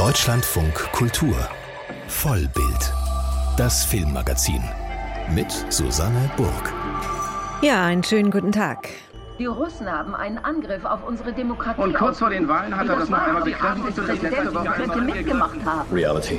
Deutschlandfunk Kultur Vollbild. Das Filmmagazin mit Susanne Burg. Ja, einen schönen guten Tag. Die Russen haben einen Angriff auf unsere Demokratie. Und kurz vor den Wahlen hat er das noch einmal bekräftigt und das letzte Woche könnte mitgemacht haben. Reality.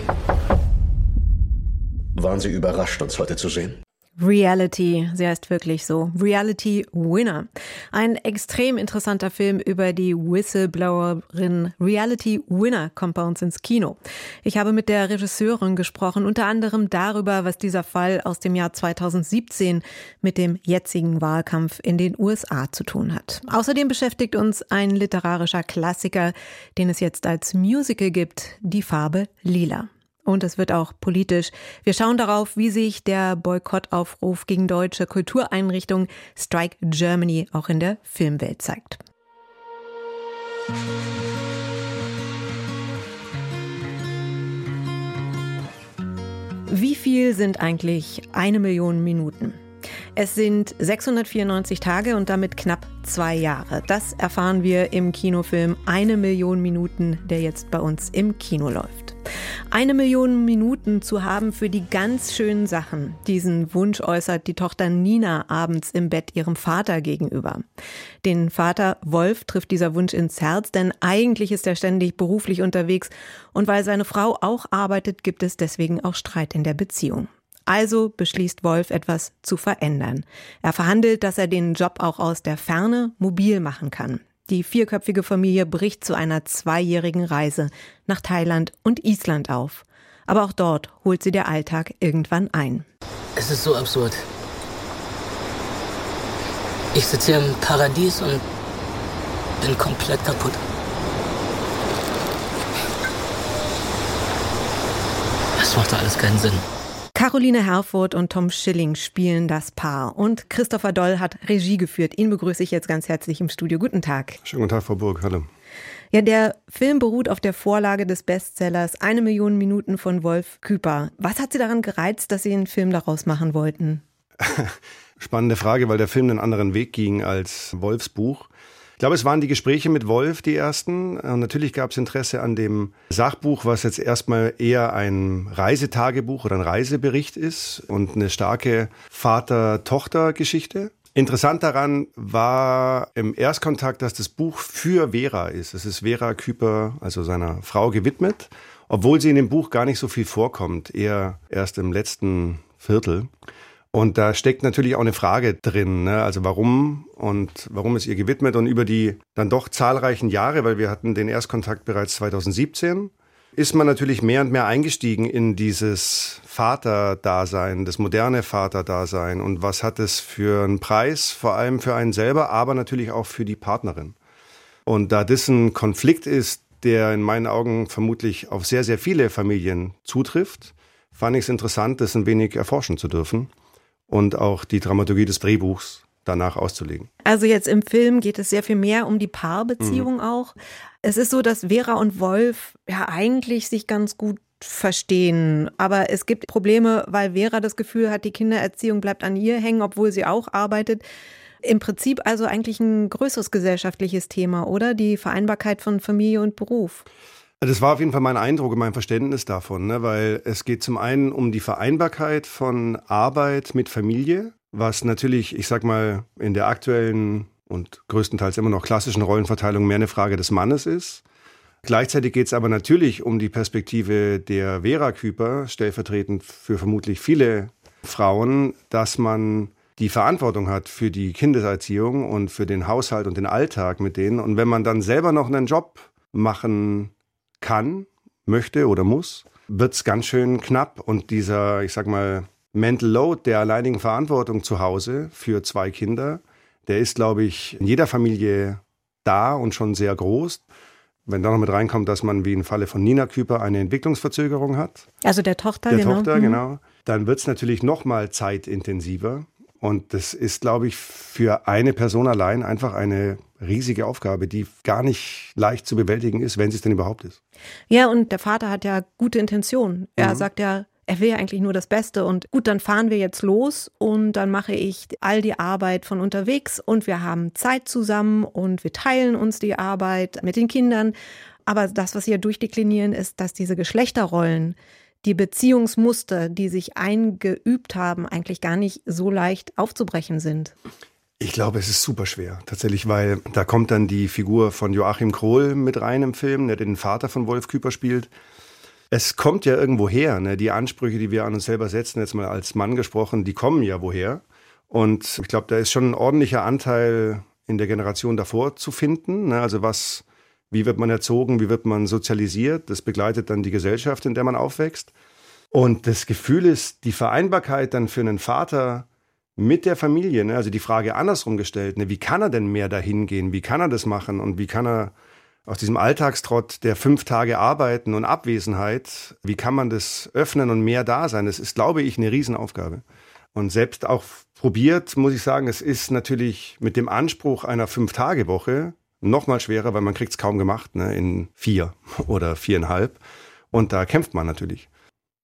Waren Sie überrascht, uns heute zu sehen? Reality, sie heißt wirklich so. Reality Winner. Ein extrem interessanter Film über die Whistleblowerin Reality Winner kommt bei uns ins Kino. Ich habe mit der Regisseurin gesprochen, unter anderem darüber, was dieser Fall aus dem Jahr 2017 mit dem jetzigen Wahlkampf in den USA zu tun hat. Außerdem beschäftigt uns ein literarischer Klassiker, den es jetzt als Musical gibt, die Farbe Lila. Und es wird auch politisch. Wir schauen darauf, wie sich der Boykottaufruf gegen deutsche Kultureinrichtungen Strike Germany auch in der Filmwelt zeigt. Wie viel sind eigentlich eine Million Minuten? Es sind 694 Tage und damit knapp zwei Jahre. Das erfahren wir im Kinofilm Eine Million Minuten, der jetzt bei uns im Kino läuft. Eine Million Minuten zu haben für die ganz schönen Sachen. Diesen Wunsch äußert die Tochter Nina abends im Bett ihrem Vater gegenüber. Den Vater Wolf trifft dieser Wunsch ins Herz, denn eigentlich ist er ständig beruflich unterwegs und weil seine Frau auch arbeitet, gibt es deswegen auch Streit in der Beziehung. Also beschließt Wolf etwas zu verändern. Er verhandelt, dass er den Job auch aus der Ferne mobil machen kann. Die vierköpfige Familie bricht zu einer zweijährigen Reise nach Thailand und Island auf. Aber auch dort holt sie der Alltag irgendwann ein. Es ist so absurd. Ich sitze hier im Paradies und bin komplett kaputt. Das macht alles keinen Sinn. Caroline Herfurth und Tom Schilling spielen das Paar und Christopher Doll hat Regie geführt. Ihn begrüße ich jetzt ganz herzlich im Studio. Guten Tag. Schönen guten Tag, Frau Burg. Hallo. Ja, der Film beruht auf der Vorlage des Bestsellers Eine Million Minuten von Wolf Küper. Was hat Sie daran gereizt, dass Sie einen Film daraus machen wollten? Spannende Frage, weil der Film einen anderen Weg ging als Wolfs Buch glaube, es waren die Gespräche mit Wolf die ersten. Und natürlich gab es Interesse an dem Sachbuch, was jetzt erstmal eher ein Reisetagebuch oder ein Reisebericht ist und eine starke Vater-Tochter-Geschichte. Interessant daran war im Erstkontakt, dass das Buch für Vera ist. Es ist Vera Küper, also seiner Frau, gewidmet, obwohl sie in dem Buch gar nicht so viel vorkommt, eher erst im letzten Viertel. Und da steckt natürlich auch eine Frage drin, ne? also warum und warum ist ihr gewidmet und über die dann doch zahlreichen Jahre, weil wir hatten den Erstkontakt bereits 2017, ist man natürlich mehr und mehr eingestiegen in dieses Vaterdasein, das moderne Vaterdasein und was hat es für einen Preis, vor allem für einen selber, aber natürlich auch für die Partnerin. Und da das ein Konflikt ist, der in meinen Augen vermutlich auf sehr, sehr viele Familien zutrifft, fand ich es interessant, das ein wenig erforschen zu dürfen und auch die Dramaturgie des Drehbuchs danach auszulegen. Also jetzt im Film geht es sehr viel mehr um die Paarbeziehung mhm. auch. Es ist so, dass Vera und Wolf ja eigentlich sich ganz gut verstehen. Aber es gibt Probleme, weil Vera das Gefühl hat, die Kindererziehung bleibt an ihr hängen, obwohl sie auch arbeitet. Im Prinzip also eigentlich ein größeres gesellschaftliches Thema, oder? Die Vereinbarkeit von Familie und Beruf. Das war auf jeden Fall mein Eindruck und mein Verständnis davon, ne? weil es geht zum einen um die Vereinbarkeit von Arbeit mit Familie, was natürlich, ich sag mal, in der aktuellen und größtenteils immer noch klassischen Rollenverteilung mehr eine Frage des Mannes ist. Gleichzeitig geht es aber natürlich um die Perspektive der Vera Küper, stellvertretend für vermutlich viele Frauen, dass man die Verantwortung hat für die Kindeserziehung und für den Haushalt und den Alltag mit denen. Und wenn man dann selber noch einen Job machen kann, möchte oder muss, wird es ganz schön knapp. Und dieser, ich sag mal, Mental Load der alleinigen Verantwortung zu Hause für zwei Kinder, der ist, glaube ich, in jeder Familie da und schon sehr groß. Wenn da noch mit reinkommt, dass man wie im Falle von Nina Küper eine Entwicklungsverzögerung hat. Also der Tochter, der genau. Tochter, mhm. genau. Dann wird es natürlich noch mal zeitintensiver. Und das ist, glaube ich, für eine Person allein einfach eine riesige Aufgabe, die gar nicht leicht zu bewältigen ist, wenn sie es denn überhaupt ist. Ja, und der Vater hat ja gute Intentionen. Er mhm. sagt ja, er will ja eigentlich nur das Beste und gut, dann fahren wir jetzt los und dann mache ich all die Arbeit von unterwegs und wir haben Zeit zusammen und wir teilen uns die Arbeit mit den Kindern Aber das, was Sie ja durchdeklinieren, ist, dass diese Geschlechterrollen, die Beziehungsmuster, die sich eingeübt haben, eigentlich gar nicht so leicht aufzubrechen sind. Ich glaube, es ist super schwer, tatsächlich, weil da kommt dann die Figur von Joachim Krohl mit rein im Film, der den Vater von Wolf Küper spielt. Es kommt ja irgendwo her, ne? die Ansprüche, die wir an uns selber setzen, jetzt mal als Mann gesprochen, die kommen ja woher. Und ich glaube, da ist schon ein ordentlicher Anteil in der Generation davor zu finden. Ne? Also was, wie wird man erzogen, wie wird man sozialisiert? Das begleitet dann die Gesellschaft, in der man aufwächst. Und das Gefühl ist, die Vereinbarkeit dann für einen Vater mit der Familie, ne? also die Frage andersrum gestellt, ne? wie kann er denn mehr dahin gehen, wie kann er das machen und wie kann er aus diesem Alltagstrott der fünf Tage Arbeiten und Abwesenheit, wie kann man das öffnen und mehr da sein? Das ist, glaube ich, eine Riesenaufgabe. Und selbst auch probiert, muss ich sagen, es ist natürlich mit dem Anspruch einer Fünf-Tage-Woche noch mal schwerer, weil man kriegt es kaum gemacht ne? in vier oder viereinhalb. Und da kämpft man natürlich.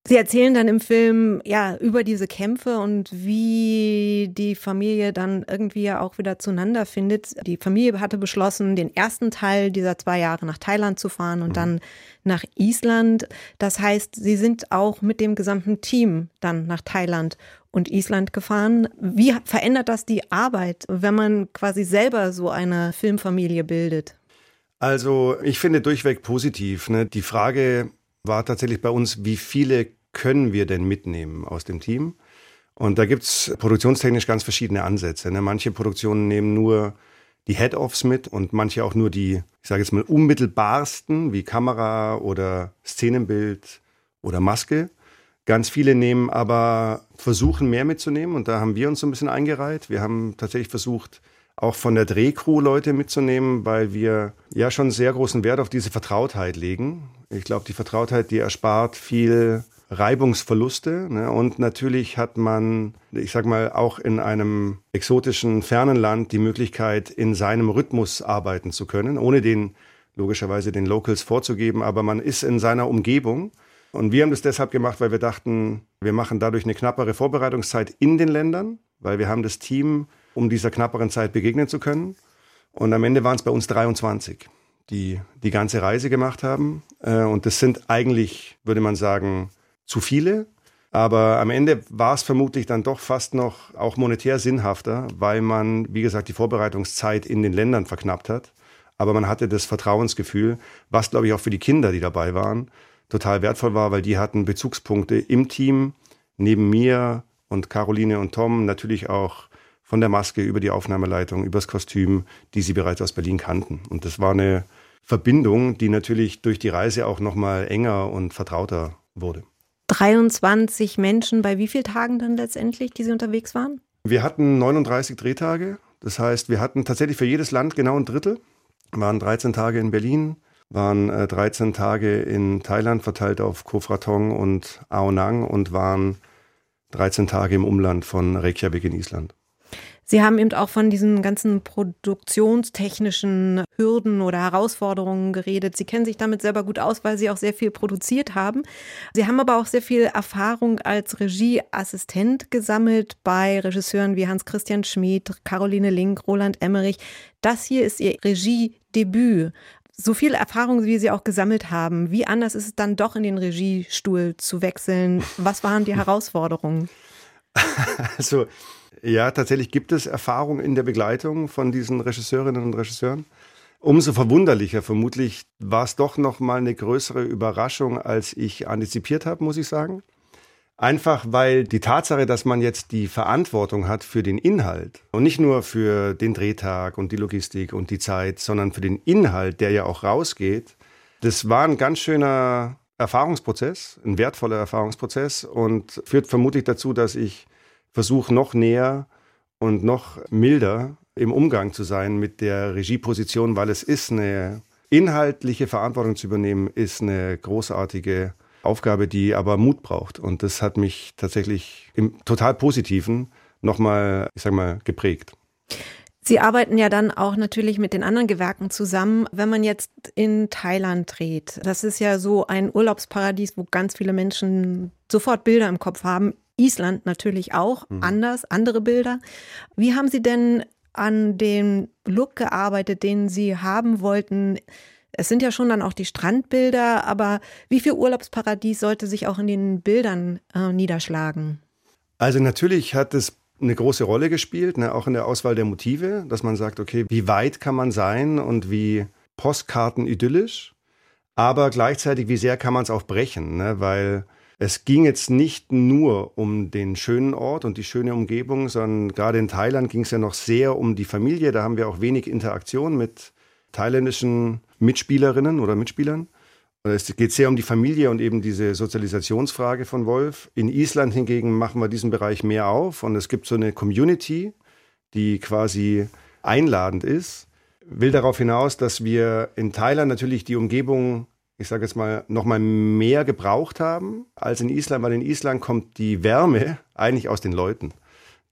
Sie erzählen dann im Film ja über diese Kämpfe und wie die Familie dann irgendwie ja auch wieder zueinander findet. Die Familie hatte beschlossen, den ersten Teil dieser zwei Jahre nach Thailand zu fahren und mhm. dann nach Island. Das heißt, sie sind auch mit dem gesamten Team dann nach Thailand und Island gefahren. Wie verändert das die Arbeit, wenn man quasi selber so eine Filmfamilie bildet? Also ich finde durchweg positiv. Ne? Die Frage war tatsächlich bei uns, wie viele können wir denn mitnehmen aus dem Team? Und da gibt's produktionstechnisch ganz verschiedene Ansätze. Ne? Manche Produktionen nehmen nur die Head-Offs mit und manche auch nur die, ich sage jetzt mal, unmittelbarsten, wie Kamera oder Szenenbild oder Maske. Ganz viele nehmen aber, versuchen mehr mitzunehmen und da haben wir uns so ein bisschen eingereiht. Wir haben tatsächlich versucht, auch von der Drehcrew Leute mitzunehmen, weil wir ja schon sehr großen Wert auf diese Vertrautheit legen. Ich glaube, die Vertrautheit, die erspart viel Reibungsverluste. Ne? Und natürlich hat man, ich sag mal, auch in einem exotischen, fernen Land die Möglichkeit, in seinem Rhythmus arbeiten zu können, ohne den logischerweise den Locals vorzugeben, aber man ist in seiner Umgebung. Und wir haben das deshalb gemacht, weil wir dachten, wir machen dadurch eine knappere Vorbereitungszeit in den Ländern, weil wir haben das Team, um dieser knapperen Zeit begegnen zu können. Und am Ende waren es bei uns 23, die die ganze Reise gemacht haben. Äh, und das sind eigentlich, würde man sagen, zu viele. Aber am Ende war es vermutlich dann doch fast noch auch monetär sinnhafter, weil man, wie gesagt, die Vorbereitungszeit in den Ländern verknappt hat. Aber man hatte das Vertrauensgefühl, was, glaube ich, auch für die Kinder, die dabei waren, total wertvoll war, weil die hatten Bezugspunkte im Team, neben mir und Caroline und Tom, natürlich auch von der Maske über die Aufnahmeleitung, übers Kostüm, die sie bereits aus Berlin kannten. Und das war eine Verbindung, die natürlich durch die Reise auch nochmal enger und vertrauter wurde. 23 Menschen bei wie vielen Tagen dann letztendlich, die Sie unterwegs waren? Wir hatten 39 Drehtage. Das heißt, wir hatten tatsächlich für jedes Land genau ein Drittel. Waren 13 Tage in Berlin, waren 13 äh, Tage in Thailand verteilt auf Koh Phrantong und Ao Nang und waren 13 Tage im Umland von Reykjavik in Island. Sie haben eben auch von diesen ganzen produktionstechnischen Hürden oder Herausforderungen geredet. Sie kennen sich damit selber gut aus, weil Sie auch sehr viel produziert haben. Sie haben aber auch sehr viel Erfahrung als Regieassistent gesammelt bei Regisseuren wie Hans-Christian Schmid, Caroline Link, Roland Emmerich. Das hier ist Ihr Regiedebüt. So viel Erfahrung, wie Sie auch gesammelt haben, wie anders ist es dann doch in den Regiestuhl zu wechseln? Was waren die Herausforderungen? Also ja, tatsächlich gibt es Erfahrung in der Begleitung von diesen Regisseurinnen und Regisseuren. Umso verwunderlicher vermutlich war es doch noch mal eine größere Überraschung, als ich antizipiert habe, muss ich sagen. Einfach weil die Tatsache, dass man jetzt die Verantwortung hat für den Inhalt und nicht nur für den Drehtag und die Logistik und die Zeit, sondern für den Inhalt, der ja auch rausgeht, das war ein ganz schöner Erfahrungsprozess, ein wertvoller Erfahrungsprozess und führt vermutlich dazu, dass ich versuche noch näher und noch milder im Umgang zu sein mit der Regieposition, weil es ist eine inhaltliche Verantwortung zu übernehmen, ist eine großartige Aufgabe, die aber Mut braucht. Und das hat mich tatsächlich im total Positiven nochmal, ich sag mal, geprägt. Sie arbeiten ja dann auch natürlich mit den anderen Gewerken zusammen, wenn man jetzt in Thailand dreht. Das ist ja so ein Urlaubsparadies, wo ganz viele Menschen sofort Bilder im Kopf haben. Island natürlich auch, mhm. anders, andere Bilder. Wie haben Sie denn an dem Look gearbeitet, den Sie haben wollten? Es sind ja schon dann auch die Strandbilder, aber wie viel Urlaubsparadies sollte sich auch in den Bildern äh, niederschlagen? Also natürlich hat es eine große Rolle gespielt, ne, auch in der Auswahl der Motive, dass man sagt, okay, wie weit kann man sein und wie Postkarten idyllisch, aber gleichzeitig, wie sehr kann man es auch brechen, ne, weil es ging jetzt nicht nur um den schönen Ort und die schöne Umgebung, sondern gerade in Thailand ging es ja noch sehr um die Familie. Da haben wir auch wenig Interaktion mit thailändischen Mitspielerinnen oder Mitspielern. Es geht sehr um die Familie und eben diese Sozialisationsfrage von Wolf. In Island hingegen machen wir diesen Bereich mehr auf und es gibt so eine Community, die quasi einladend ist. Will darauf hinaus, dass wir in Thailand natürlich die Umgebung, ich sage jetzt mal, noch mal mehr gebraucht haben als in Island, weil in Island kommt die Wärme eigentlich aus den Leuten,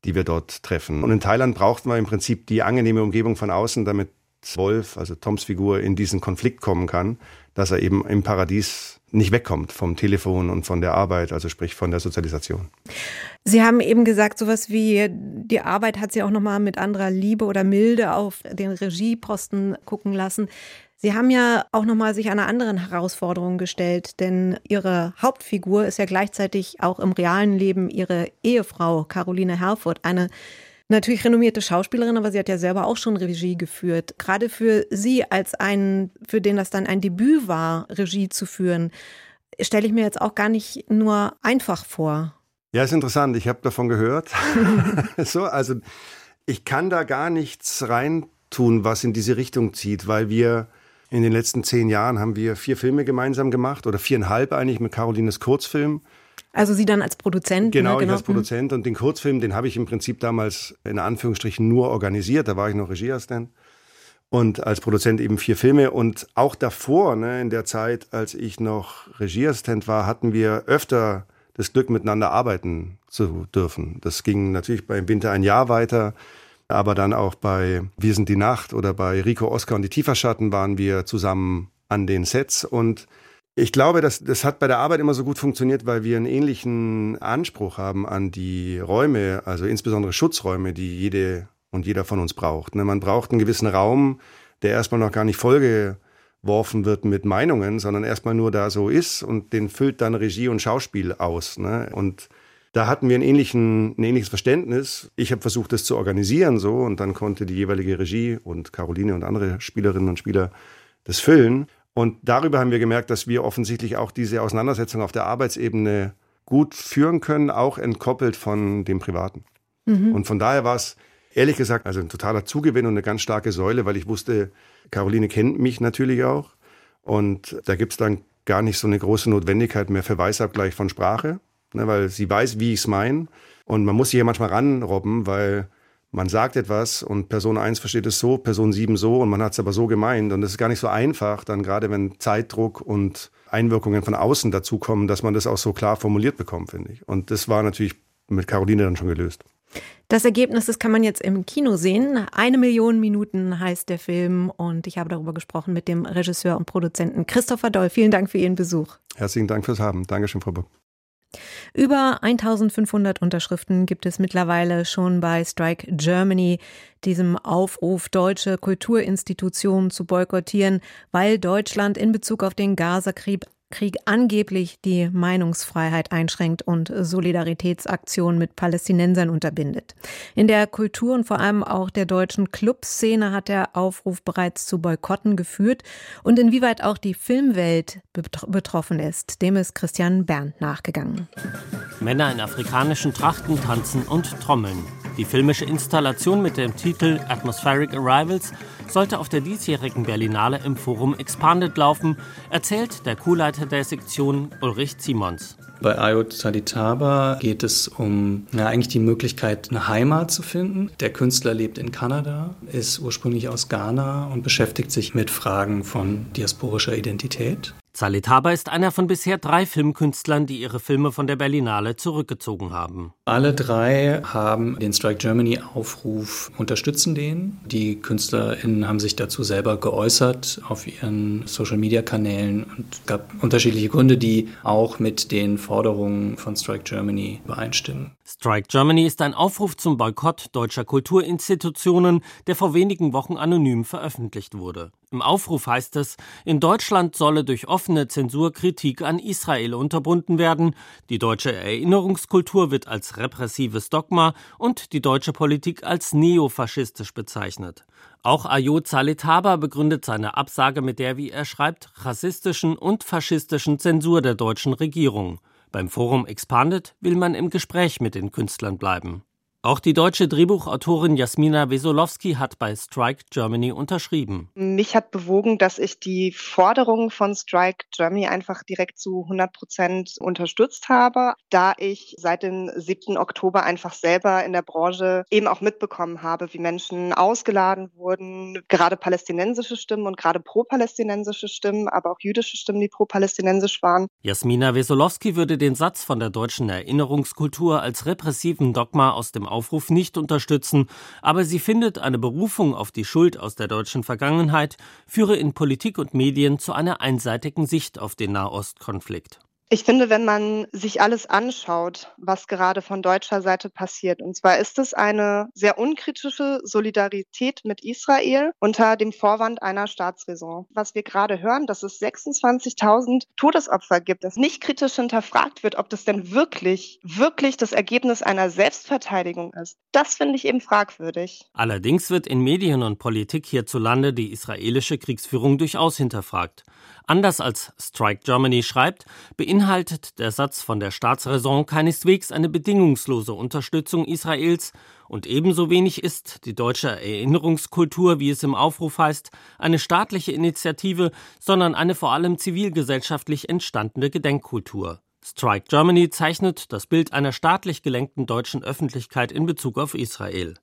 die wir dort treffen. Und in Thailand brauchten wir im Prinzip die angenehme Umgebung von außen, damit Wolf, also Toms Figur, in diesen Konflikt kommen kann, dass er eben im Paradies nicht wegkommt vom Telefon und von der Arbeit, also sprich von der Sozialisation. Sie haben eben gesagt, sowas wie die Arbeit hat Sie auch nochmal mit anderer Liebe oder Milde auf den Regieposten gucken lassen. Sie haben ja auch nochmal sich einer anderen Herausforderung gestellt, denn Ihre Hauptfigur ist ja gleichzeitig auch im realen Leben Ihre Ehefrau Caroline Herfurth, eine natürlich renommierte Schauspielerin, aber sie hat ja selber auch schon Regie geführt. Gerade für Sie als einen, für den das dann ein Debüt war, Regie zu führen, stelle ich mir jetzt auch gar nicht nur einfach vor. Ja, ist interessant. Ich habe davon gehört. so, also ich kann da gar nichts reintun, was in diese Richtung zieht, weil wir in den letzten zehn Jahren haben wir vier Filme gemeinsam gemacht oder viereinhalb eigentlich mit Carolines Kurzfilm. Also Sie dann als Produzent? Genau, ne? genau. ich als mhm. Produzent. Und den Kurzfilm, den habe ich im Prinzip damals in Anführungsstrichen nur organisiert. Da war ich noch Regieassistent. Und als Produzent eben vier Filme. Und auch davor, ne, in der Zeit, als ich noch Regieassistent war, hatten wir öfter das Glück, miteinander arbeiten zu dürfen. Das ging natürlich beim Winter ein Jahr weiter. Aber dann auch bei Wir sind die Nacht oder bei Rico Oscar und die Tieferschatten waren wir zusammen an den Sets. Und ich glaube, das, das hat bei der Arbeit immer so gut funktioniert, weil wir einen ähnlichen Anspruch haben an die Räume, also insbesondere Schutzräume, die jede und jeder von uns braucht. Ne? Man braucht einen gewissen Raum, der erstmal noch gar nicht vollgeworfen wird mit Meinungen, sondern erstmal nur da so ist und den füllt dann Regie und Schauspiel aus. Ne? Und da hatten wir einen ähnlichen, ein ähnliches Verständnis. Ich habe versucht, das zu organisieren so und dann konnte die jeweilige Regie und Caroline und andere Spielerinnen und Spieler das füllen. Und darüber haben wir gemerkt, dass wir offensichtlich auch diese Auseinandersetzung auf der Arbeitsebene gut führen können, auch entkoppelt von dem Privaten. Mhm. Und von daher war es ehrlich gesagt also ein totaler Zugewinn und eine ganz starke Säule, weil ich wusste, Caroline kennt mich natürlich auch. Und da gibt es dann gar nicht so eine große Notwendigkeit mehr für Weißabgleich von Sprache, ne, weil sie weiß, wie ich es meine. Und man muss sich ja manchmal ranrobben, weil man sagt etwas und Person 1 versteht es so, Person 7 so und man hat es aber so gemeint. Und das ist gar nicht so einfach, dann gerade wenn Zeitdruck und Einwirkungen von außen dazukommen, dass man das auch so klar formuliert bekommt, finde ich. Und das war natürlich mit Caroline dann schon gelöst. Das Ergebnis, das kann man jetzt im Kino sehen. Eine Million Minuten heißt der Film und ich habe darüber gesprochen mit dem Regisseur und Produzenten Christopher Doll. Vielen Dank für Ihren Besuch. Herzlichen Dank fürs Haben. Dankeschön, Frau Buck. Über 1500 Unterschriften gibt es mittlerweile schon bei Strike Germany, diesem Aufruf, deutsche Kulturinstitutionen zu boykottieren, weil Deutschland in Bezug auf den Gazakrieg Krieg angeblich die Meinungsfreiheit einschränkt und Solidaritätsaktionen mit Palästinensern unterbindet. In der Kultur und vor allem auch der deutschen Clubszene hat der Aufruf bereits zu Boykotten geführt und inwieweit auch die Filmwelt betroffen ist, dem ist Christian Berndt nachgegangen. Männer in afrikanischen Trachten tanzen und trommeln. Die filmische Installation mit dem Titel Atmospheric Arrivals sollte auf der diesjährigen Berlinale im Forum Expanded laufen, erzählt der Co-Leiter der Sektion Ulrich Simons. Bei Ayot Salitaba geht es um ja, eigentlich die Möglichkeit, eine Heimat zu finden. Der Künstler lebt in Kanada, ist ursprünglich aus Ghana und beschäftigt sich mit Fragen von diasporischer Identität. Zalitaba ist einer von bisher drei Filmkünstlern, die ihre Filme von der Berlinale zurückgezogen haben. Alle drei haben den Strike Germany Aufruf, unterstützen den. Die KünstlerInnen haben sich dazu selber geäußert auf ihren Social Media Kanälen und gab unterschiedliche Gründe, die auch mit den Forderungen von Strike Germany übereinstimmen. Strike Germany ist ein Aufruf zum Boykott deutscher Kulturinstitutionen, der vor wenigen Wochen anonym veröffentlicht wurde. Im Aufruf heißt es, in Deutschland solle durch offene Zensur Kritik an Israel unterbunden werden, die deutsche Erinnerungskultur wird als repressives Dogma und die deutsche Politik als neofaschistisch bezeichnet. Auch Ayod Saletaba begründet seine Absage mit der, wie er schreibt, rassistischen und faschistischen Zensur der deutschen Regierung. Beim Forum Expanded will man im Gespräch mit den Künstlern bleiben. Auch die deutsche Drehbuchautorin Jasmina Wesolowski hat bei Strike Germany unterschrieben. Mich hat bewogen, dass ich die Forderungen von Strike Germany einfach direkt zu 100 Prozent unterstützt habe, da ich seit dem 7. Oktober einfach selber in der Branche eben auch mitbekommen habe, wie Menschen ausgeladen wurden, gerade palästinensische Stimmen und gerade pro-palästinensische Stimmen, aber auch jüdische Stimmen, die pro-palästinensisch waren. Jasmina Wesolowski würde den Satz von der deutschen Erinnerungskultur als repressiven Dogma aus dem Aufruf nicht unterstützen, aber sie findet, eine Berufung auf die Schuld aus der deutschen Vergangenheit führe in Politik und Medien zu einer einseitigen Sicht auf den Nahostkonflikt. Ich finde, wenn man sich alles anschaut, was gerade von deutscher Seite passiert, und zwar ist es eine sehr unkritische Solidarität mit Israel unter dem Vorwand einer Staatsräson. Was wir gerade hören, dass es 26.000 Todesopfer gibt, dass nicht kritisch hinterfragt wird, ob das denn wirklich, wirklich das Ergebnis einer Selbstverteidigung ist. Das finde ich eben fragwürdig. Allerdings wird in Medien und Politik hierzulande die israelische Kriegsführung durchaus hinterfragt. Anders als Strike Germany schreibt, beinhaltet der Satz von der Staatsräson keineswegs eine bedingungslose Unterstützung Israels und ebenso wenig ist die deutsche Erinnerungskultur, wie es im Aufruf heißt, eine staatliche Initiative, sondern eine vor allem zivilgesellschaftlich entstandene Gedenkkultur. Strike Germany zeichnet das Bild einer staatlich gelenkten deutschen Öffentlichkeit in Bezug auf Israel.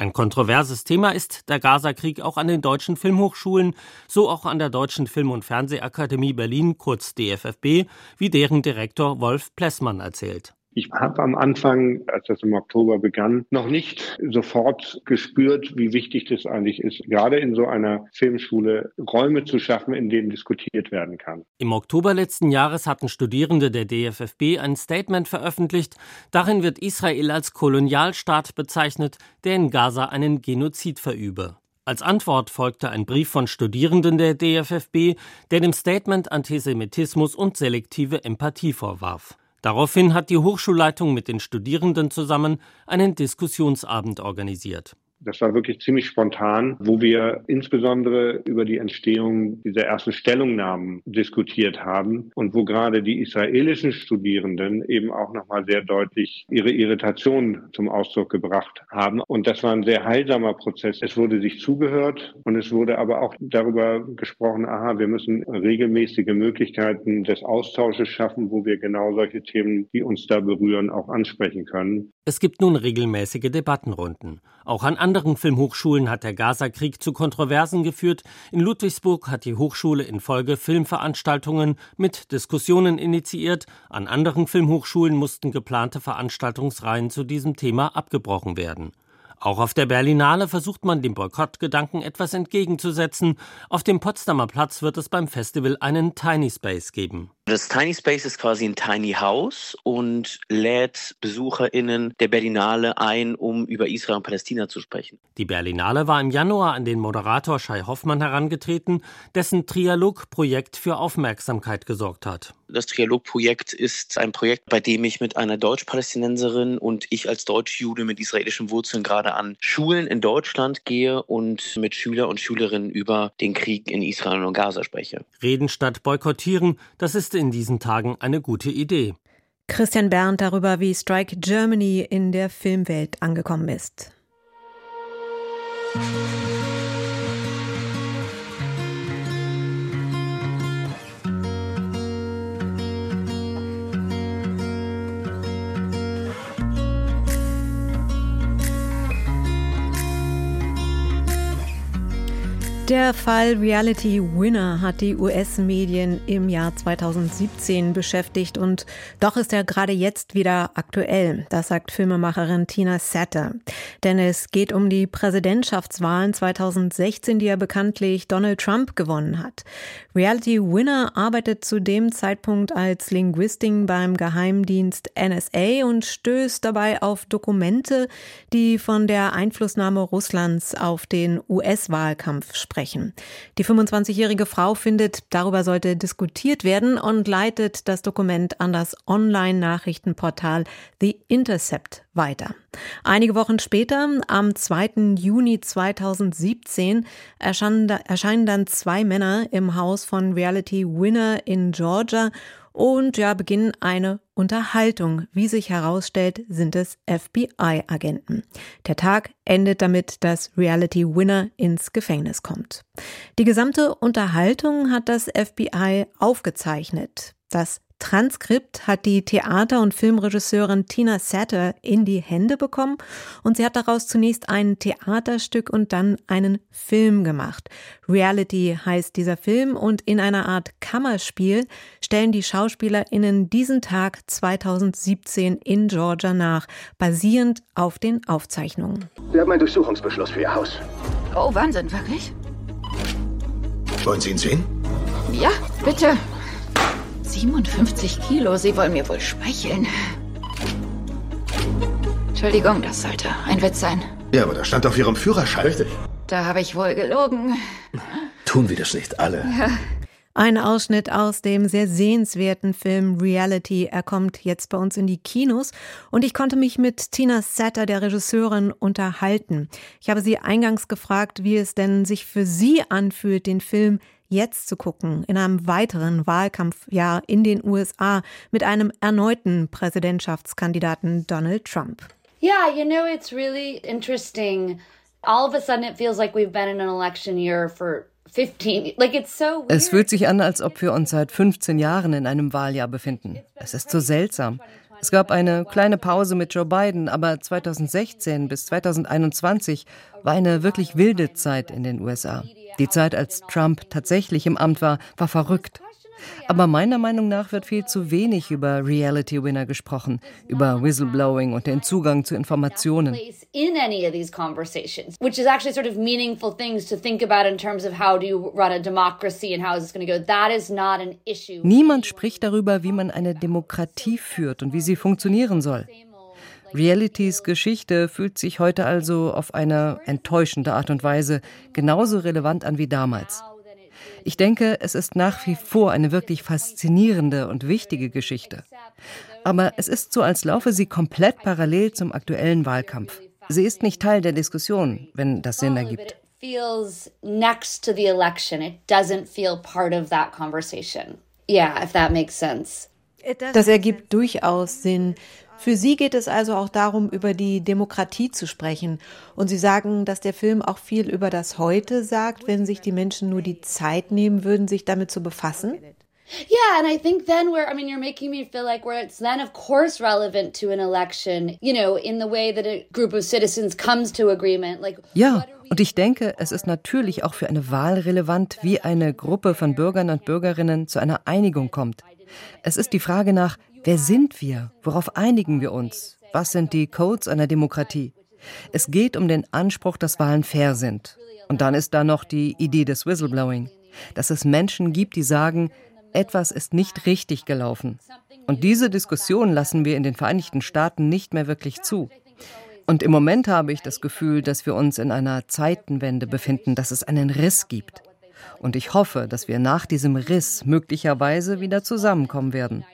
Ein kontroverses Thema ist der Gazakrieg auch an den deutschen Filmhochschulen, so auch an der Deutschen Film- und Fernsehakademie Berlin, kurz DFFB, wie deren Direktor Wolf Plessmann erzählt. Ich habe am Anfang, als das im Oktober begann, noch nicht sofort gespürt, wie wichtig das eigentlich ist, gerade in so einer Filmschule Räume zu schaffen, in denen diskutiert werden kann. Im Oktober letzten Jahres hatten Studierende der DFFB ein Statement veröffentlicht. Darin wird Israel als Kolonialstaat bezeichnet, der in Gaza einen Genozid verübe. Als Antwort folgte ein Brief von Studierenden der DFFB, der dem Statement Antisemitismus und selektive Empathie vorwarf. Daraufhin hat die Hochschulleitung mit den Studierenden zusammen einen Diskussionsabend organisiert. Das war wirklich ziemlich spontan, wo wir insbesondere über die Entstehung dieser ersten Stellungnahmen diskutiert haben und wo gerade die israelischen Studierenden eben auch nochmal sehr deutlich ihre Irritation zum Ausdruck gebracht haben. Und das war ein sehr heilsamer Prozess. Es wurde sich zugehört und es wurde aber auch darüber gesprochen, aha, wir müssen regelmäßige Möglichkeiten des Austausches schaffen, wo wir genau solche Themen, die uns da berühren, auch ansprechen können. Es gibt nun regelmäßige Debattenrunden. Auch an anderen Filmhochschulen hat der Gaza-Krieg zu Kontroversen geführt. In Ludwigsburg hat die Hochschule in Folge Filmveranstaltungen mit Diskussionen initiiert. An anderen Filmhochschulen mussten geplante Veranstaltungsreihen zu diesem Thema abgebrochen werden. Auch auf der Berlinale versucht man dem Boykottgedanken etwas entgegenzusetzen. Auf dem Potsdamer Platz wird es beim Festival einen Tiny Space geben. Das Tiny Space ist quasi ein Tiny House und lädt BesucherInnen der Berlinale ein, um über Israel und Palästina zu sprechen. Die Berlinale war im Januar an den Moderator Shai Hoffmann herangetreten, dessen Trialogprojekt für Aufmerksamkeit gesorgt hat. Das Trialogprojekt ist ein Projekt, bei dem ich mit einer Deutsch-Palästinenserin und ich als Deutsch-Jude mit israelischen Wurzeln gerade an Schulen in Deutschland gehe und mit Schüler und Schülerinnen über den Krieg in Israel und Gaza spreche. Reden statt boykottieren, das ist in diesen Tagen eine gute Idee. Christian Berndt darüber, wie Strike Germany in der Filmwelt angekommen ist. Der Fall Reality Winner hat die US-Medien im Jahr 2017 beschäftigt und doch ist er gerade jetzt wieder aktuell. Das sagt Filmemacherin Tina Satter. Denn es geht um die Präsidentschaftswahlen 2016, die er bekanntlich Donald Trump gewonnen hat. Reality Winner arbeitet zu dem Zeitpunkt als Linguistin beim Geheimdienst NSA und stößt dabei auf Dokumente, die von der Einflussnahme Russlands auf den US-Wahlkampf sprechen sprechen. Die 25-jährige Frau findet, darüber sollte diskutiert werden und leitet das Dokument an das Online-Nachrichtenportal The Intercept weiter. Einige Wochen später, am 2. Juni 2017, erscheinen, erscheinen dann zwei Männer im Haus von Reality Winner in Georgia und ja, beginnen eine Unterhaltung. Wie sich herausstellt, sind es FBI-Agenten. Der Tag endet damit, dass Reality Winner ins Gefängnis kommt. Die gesamte Unterhaltung hat das FBI aufgezeichnet. Das Transkript hat die Theater- und Filmregisseurin Tina Satter in die Hände bekommen und sie hat daraus zunächst ein Theaterstück und dann einen Film gemacht. Reality heißt dieser Film und in einer Art Kammerspiel stellen die SchauspielerInnen diesen Tag 2017 in Georgia nach, basierend auf den Aufzeichnungen. Wir haben einen Durchsuchungsbeschluss für Ihr Haus. Oh, Wahnsinn, wirklich? Wollen Sie ihn sehen? Ja, bitte. 57 Kilo, Sie wollen mir wohl schmeicheln. Entschuldigung, das sollte ein Witz sein. Ja, aber das stand auf Ihrem Führerschein. Richtig. Da habe ich wohl gelogen. Tun wir das nicht alle. Ja. Ein Ausschnitt aus dem sehr sehenswerten Film Reality. Er kommt jetzt bei uns in die Kinos und ich konnte mich mit Tina Satter, der Regisseurin, unterhalten. Ich habe sie eingangs gefragt, wie es denn sich für sie anfühlt, den Film jetzt zu gucken, in einem weiteren Wahlkampfjahr in den USA mit einem erneuten Präsidentschaftskandidaten Donald Trump. Yeah, you know, it's really interesting. All of a sudden, it feels like we've been in an election year for 15. Like it's so Es fühlt sich an, als ob wir uns seit 15 Jahren in einem Wahljahr befinden. Es ist so seltsam. Es gab eine kleine Pause mit Joe Biden, aber 2016 bis 2021 war eine wirklich wilde Zeit in den USA. Die Zeit, als Trump tatsächlich im Amt war, war verrückt. Aber meiner Meinung nach wird viel zu wenig über Reality Winner gesprochen, über Whistleblowing und den Zugang zu Informationen. in any of these conversations, which is actually sort of meaningful things to think about in terms of how do you run a democracy and how is this going to go. That is not an issue. Niemand spricht darüber, wie man eine Demokratie führt und wie sie funktionieren soll. Realitys Geschichte fühlt sich heute also auf eine enttäuschende Art und Weise genauso relevant an wie damals. Ich denke, es ist nach wie vor eine wirklich faszinierende und wichtige Geschichte. Aber es ist so, als laufe sie komplett parallel zum aktuellen Wahlkampf. Sie ist nicht Teil der Diskussion, wenn das Sinn ergibt. feels next to the election. It doesn't feel part of that conversation. Yeah, if that makes sense. Das ergibt durchaus Sinn. Für Sie geht es also auch darum, über die Demokratie zu sprechen. Und Sie sagen, dass der Film auch viel über das Heute sagt, wenn sich die Menschen nur die Zeit nehmen würden, sich damit zu befassen. Yeah, and I think then where I mean you're making me feel like where it's then of course relevant to an election, you know, in the way that a group of citizens comes to agreement. Like Ja, und ich denke, es ist natürlich auch für eine Wahl relevant, wie eine Gruppe von Bürgern und Bürgerinnen zu einer Einigung kommt. Es ist die Frage nach, wer sind wir? Worauf einigen wir uns? Was sind die Codes einer Demokratie? Es geht um den Anspruch, dass Wahlen fair sind. Und dann ist da noch die Idee des Whistleblowing, dass es Menschen gibt, die sagen, etwas ist nicht richtig gelaufen. Und diese Diskussion lassen wir in den Vereinigten Staaten nicht mehr wirklich zu. Und im Moment habe ich das Gefühl, dass wir uns in einer Zeitenwende befinden, dass es einen Riss gibt. Und ich hoffe, dass wir nach diesem Riss möglicherweise wieder zusammenkommen werden.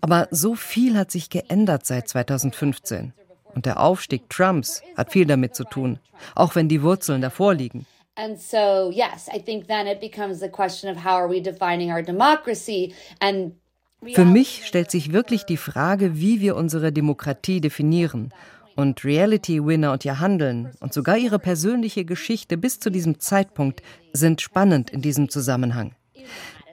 Aber so viel hat sich geändert seit 2015. Und der Aufstieg Trumps hat viel damit zu tun, auch wenn die Wurzeln davor liegen. And so, yes, I think then it becomes the question of how are we defining our democracy and Für mich stellt sich wirklich die Frage, wie wir unsere Demokratie definieren. Und Reality Winner und ihr Handeln und sogar ihre persönliche Geschichte bis zu diesem Zeitpunkt sind spannend in diesem Zusammenhang.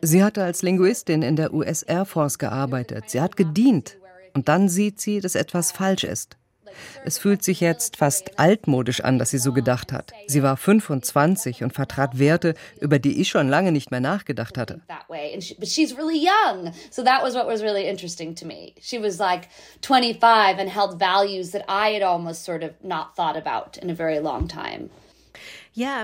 Sie hatte als Linguistin in der US Air Force gearbeitet. Sie hat gedient. Und dann sieht sie, dass etwas falsch ist. Es fühlt sich jetzt fast altmodisch an, dass sie so gedacht hat. Sie war 25 und vertrat Werte, über die ich schon lange nicht mehr nachgedacht hatte.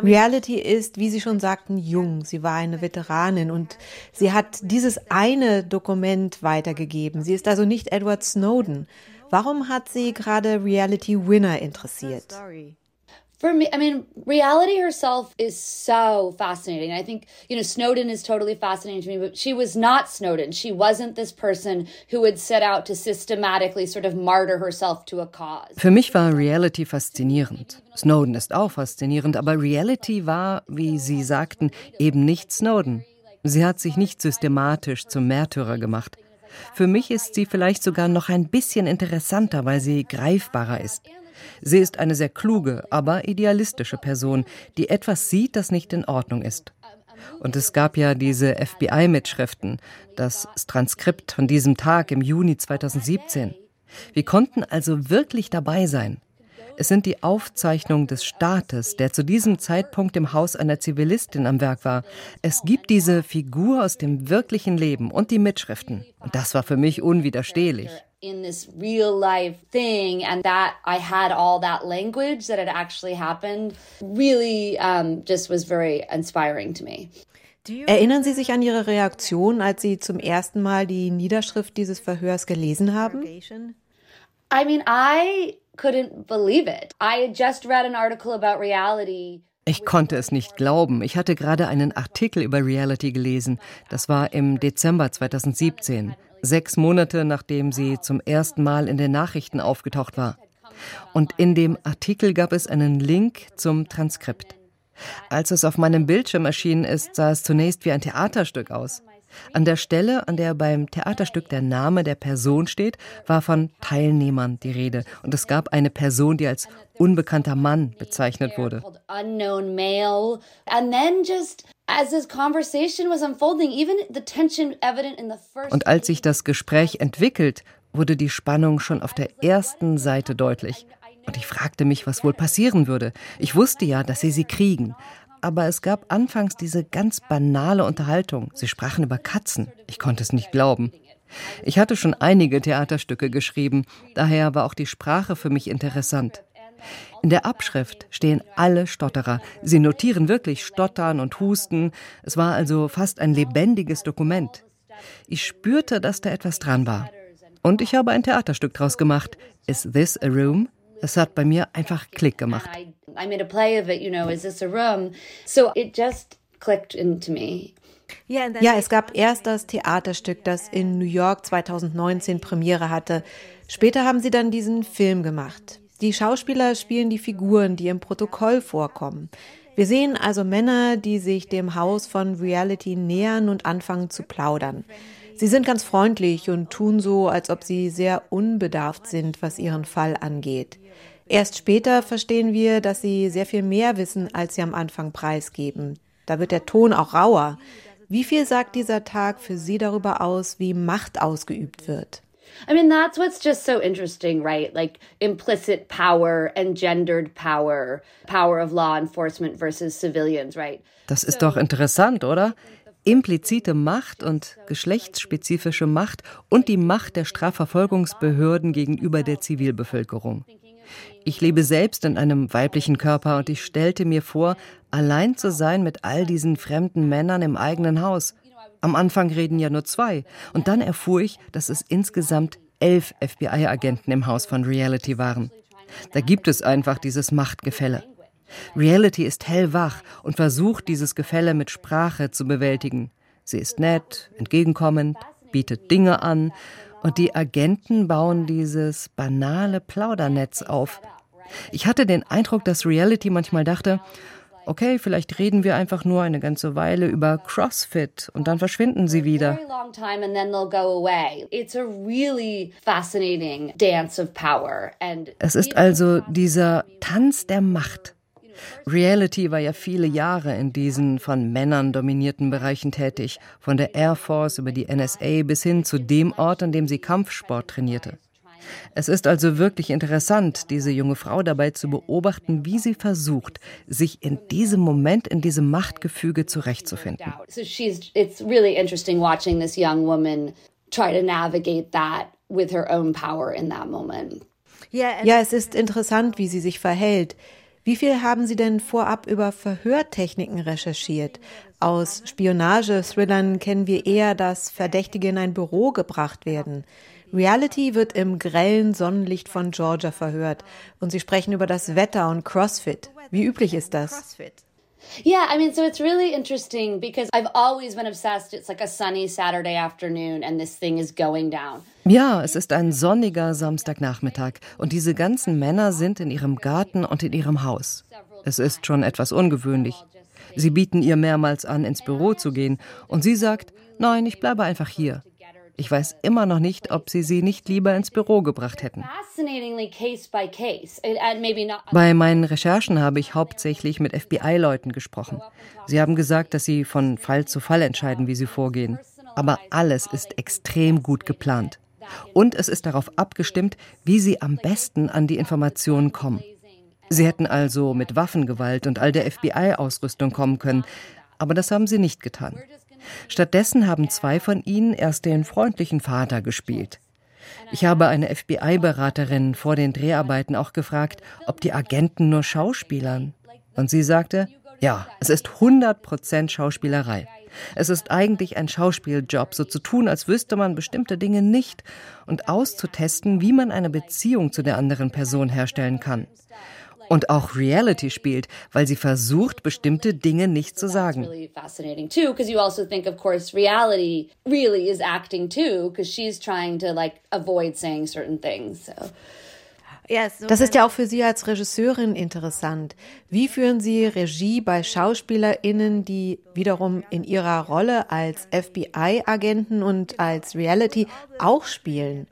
Reality ist, wie Sie schon sagten, jung. Sie war eine Veteranin und sie hat dieses eine Dokument weitergegeben. Sie ist also nicht Edward Snowden. Warum hat sie gerade Reality Winner interessiert? For me, I mean, reality herself is so fascinating. I think, you know, Snowden is totally fascinating to me, but she was not Snowden. She wasn't this person who would set out to systematically sort of martyr herself to a cause. Für mich war Reality faszinierend. Snowden ist auch faszinierend, aber Reality war, wie Sie sagten, eben nicht Snowden. Sie hat sich nicht systematisch zum Märtyrer gemacht. Für mich ist sie vielleicht sogar noch ein bisschen interessanter, weil sie greifbarer ist. Sie ist eine sehr kluge, aber idealistische Person, die etwas sieht, das nicht in Ordnung ist. Und es gab ja diese FBI-Mitschriften, das Transkript von diesem Tag im Juni 2017. Wir konnten also wirklich dabei sein. Es sind die Aufzeichnungen des Staates, der zu diesem Zeitpunkt im Haus einer Zivilistin am Werk war. Es gibt diese Figur aus dem wirklichen Leben und die Mitschriften. Und das war für mich unwiderstehlich in this real life thing and that I had all that language that had actually happened really um, just was very inspiring to me. Erinnern Sie sich an Ihre Reaktion, als Sie zum ersten Mal die Niederschrift dieses Verhörs gelesen haben? I mean, I couldn't believe it. I had just read an article about reality. Ich konnte es nicht glauben. Ich hatte gerade einen Artikel über Reality gelesen. Das war im Dezember 2017 sechs Monate nachdem sie zum ersten Mal in den Nachrichten aufgetaucht war. Und in dem Artikel gab es einen Link zum Transkript. Als es auf meinem Bildschirm erschienen ist, sah es zunächst wie ein Theaterstück aus. An der Stelle, an der beim Theaterstück der Name der Person steht, war von Teilnehmern die Rede. Und es gab eine Person, die als unbekannter Mann bezeichnet wurde. Und als sich das Gespräch entwickelt, wurde die Spannung schon auf der ersten Seite deutlich. Und ich fragte mich, was wohl passieren würde. Ich wusste ja, dass sie sie kriegen. Aber es gab anfangs diese ganz banale Unterhaltung. Sie sprachen über Katzen. Ich konnte es nicht glauben. Ich hatte schon einige Theaterstücke geschrieben, daher war auch die Sprache für mich interessant. In der Abschrift stehen alle Stotterer. Sie notieren wirklich Stottern und Husten. Es war also fast ein lebendiges Dokument. Ich spürte, dass da etwas dran war. Und ich habe ein Theaterstück draus gemacht. Is this a room? Es hat bei mir einfach Klick gemacht. I made a play of it, you know, is this a room? So it just clicked into me. Ja, es gab erst das Theaterstück, das in New York 2019 Premiere hatte. Später haben sie dann diesen Film gemacht. Die Schauspieler spielen die Figuren, die im Protokoll vorkommen. Wir sehen also Männer, die sich dem Haus von Reality nähern und anfangen zu plaudern. Sie sind ganz freundlich und tun so, als ob sie sehr unbedarft sind, was ihren Fall angeht. Erst später verstehen wir, dass sie sehr viel mehr wissen, als sie am Anfang preisgeben. Da wird der Ton auch rauer. Wie viel sagt dieser Tag für Sie darüber aus, wie Macht ausgeübt wird? I mean, that's what's just so interesting, right? Like implicit power and gendered power, power of law enforcement versus civilians, right? Das ist doch interessant, oder? Implizite Macht und geschlechtsspezifische Macht und die Macht der Strafverfolgungsbehörden gegenüber der Zivilbevölkerung. Ich lebe selbst in einem weiblichen Körper und ich stellte mir vor, allein zu sein mit all diesen fremden Männern im eigenen Haus. Am Anfang reden ja nur zwei. Und dann erfuhr ich, dass es insgesamt elf FBI-Agenten im Haus von Reality waren. Da gibt es einfach dieses Machtgefälle. Reality ist hellwach und versucht, dieses Gefälle mit Sprache zu bewältigen. Sie ist nett, entgegenkommend, bietet Dinge an und die Agenten bauen dieses banale Plaudernetz auf. Ich hatte den Eindruck, dass Reality manchmal dachte, okay, vielleicht reden wir einfach nur eine ganze Weile über CrossFit und dann verschwinden sie wieder. Es ist also dieser Tanz der Macht. Reality war ja viele Jahre in diesen von Männern dominierten Bereichen tätig, von der Air Force über die NSA bis hin zu dem Ort, an dem sie Kampfsport trainierte. Es ist also wirklich interessant, diese junge Frau dabei zu beobachten, wie sie versucht, sich in diesem Moment, in diesem Machtgefüge zurechtzufinden. So she's, it's really interesting watching this young woman try to navigate that with her own power in that moment. Ja, es ist interessant, wie sie sich verhält. Wie viel haben Sie denn vorab über Verhörtechniken recherchiert? Aus Spionage-Thrillern kennen wir eher, dass Verdächtige in ein Büro gebracht werden. Reality wird im grellen Sonnenlicht von Georgia verhört und sie sprechen über das Wetter und CrossFit. Wie üblich ist das? Yeah, I mean, so it's really interesting because I've always been obsessed. It's like a sunny Saturday afternoon and this thing is going down. Ja, es ist ein sonniger Samstagnachmittag und diese ganzen Männer sind in ihrem Garten und in ihrem Haus. Es ist schon etwas ungewöhnlich. Sie bieten ihr mehrmals an, ins Büro zu gehen und sie sagt, nein, ich bleibe einfach hier. Ich weiß immer noch nicht, ob sie sie nicht lieber ins Büro gebracht hätten. Bei meinen Recherchen habe ich hauptsächlich mit FBI-Leuten gesprochen. Sie haben gesagt, dass sie von Fall zu Fall entscheiden, wie sie vorgehen. Aber alles ist extrem gut geplant. Und es ist darauf abgestimmt, wie sie am besten an die Informationen kommen. Sie hätten also mit Waffengewalt und all der FBI-Ausrüstung kommen können, aber das haben sie nicht getan. Stattdessen haben zwei von ihnen erst den freundlichen Vater gespielt. Ich habe eine FBI-Beraterin vor den Dreharbeiten auch gefragt, ob die Agenten nur Schauspielern. Und sie sagte, ja, es ist 100% Schauspielerei. Es ist eigentlich ein Schauspieljob, so zu tun, als wüsste man bestimmte Dinge nicht und auszutesten, wie man eine Beziehung zu der anderen Person herstellen kann und auch Reality spielt, weil sie versucht, bestimmte Dinge nicht zu sagen. Das ist ja auch für Sie als Regisseurin interessant. Wie führen Sie Regie bei SchauspielerInnen, die wiederum in ihrer Rolle als FBI-Agenten und als Reality auch spielen?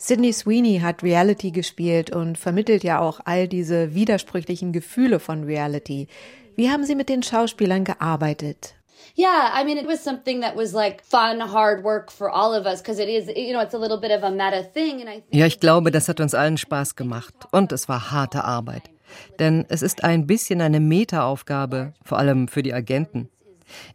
Sydney Sweeney hat Reality gespielt und vermittelt ja auch all diese widersprüchlichen Gefühle von Reality. Wie haben Sie mit den Schauspielern gearbeitet? Yeah, I mean, it was something that was like fun, hard work for all of us because it is, you know, it's a little bit of a meta thing. And I ja, ich glaube, das hat uns allen Spaß gemacht und es war harte Arbeit. Denn es ist ein bisschen eine Meta-Aufgabe, vor allem für die Agenten.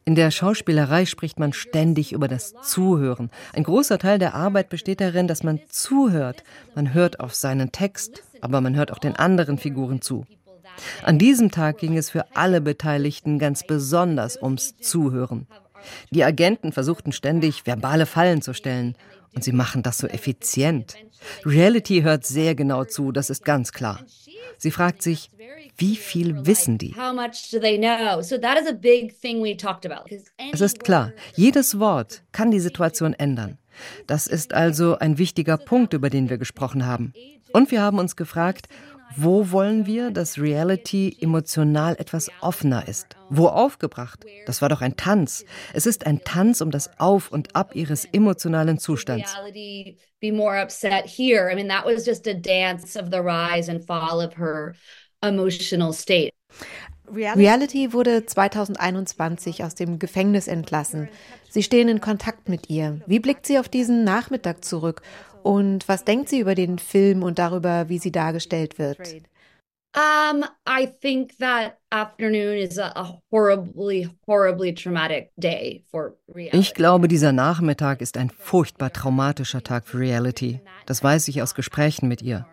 In der Schauspielerei spricht man ständig über das Zuhören. Ein großer Teil der Arbeit besteht darin, dass man zuhört. Man hört auf seinen Text, aber man hört auch den anderen Figuren zu. An diesem Tag ging es für alle Beteiligten ganz besonders ums Zuhören. Die Agenten versuchten ständig, verbale Fallen zu stellen. Und sie machen das so effizient. Reality hört sehr genau zu, das ist ganz klar. Sie fragt sich, wie viel wissen die? Es ist klar, jedes Wort kann die Situation ändern. Das ist also ein wichtiger Punkt, über den wir gesprochen haben. Und wir haben uns gefragt, wo wollen wir, dass Reality emotional etwas offener ist? Wo aufgebracht? Das war doch ein Tanz. Es ist ein Tanz um das Auf und Ab ihres emotionalen Zustands. Be more upset here. I mean, that was just a dance of the rise and fall of her emotional state. Reality wurde 2021 aus dem Gefängnis entlassen. Sie stehen in Kontakt mit ihr. Wie blickt sie auf diesen Nachmittag zurück? Und was denkt sie über den Film und darüber, wie sie dargestellt wird? Um, I think that afternoon is a horribly, horribly traumatic day for reality. Ich glaube, dieser Nachmittag ist ein furchtbar traumatischer Tag für Reality. Das weiß ich aus Gesprächen mit ihr.